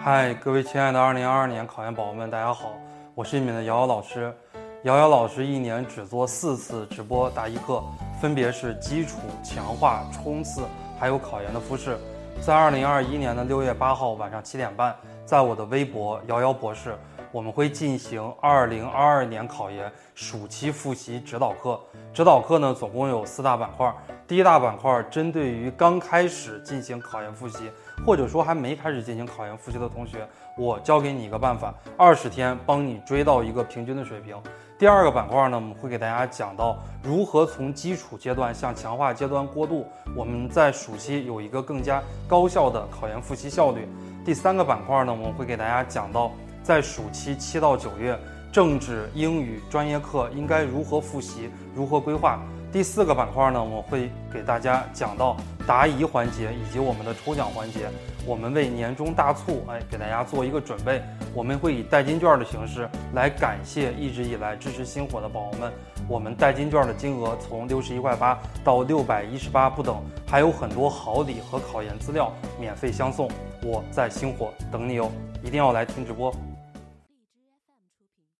嗨，各位亲爱的2022年考研宝宝们，大家好，我是你们的瑶瑶老师。瑶瑶老师一年只做四次直播答疑课，分别是基础、强化、冲刺，还有考研的复试。在2021年的6月8号晚上七点半，在我的微博瑶瑶博士，我们会进行2022年考研暑期复习指导课。指导课呢，总共有四大板块。第一大板块针对于刚开始进行考研复习，或者说还没开始进行考研复习的同学，我教给你一个办法，二十天帮你追到一个平均的水平。第二个板块呢，我们会给大家讲到如何从基础阶段向强化阶段过渡，我们在暑期有一个更加高效的考研复习效率。第三个板块呢，我们会给大家讲到在暑期七到九月，政治、英语专业课应该如何复习，如何规划。第四个板块呢，我会给大家讲到答疑环节以及我们的抽奖环节。我们为年终大促，哎，给大家做一个准备。我们会以代金券的形式来感谢一直以来支持星火的宝宝们。我们代金券的金额从六十一块八到六百一十八不等，还有很多好礼和考研资料免费相送。我在星火等你哦，一定要来听直播。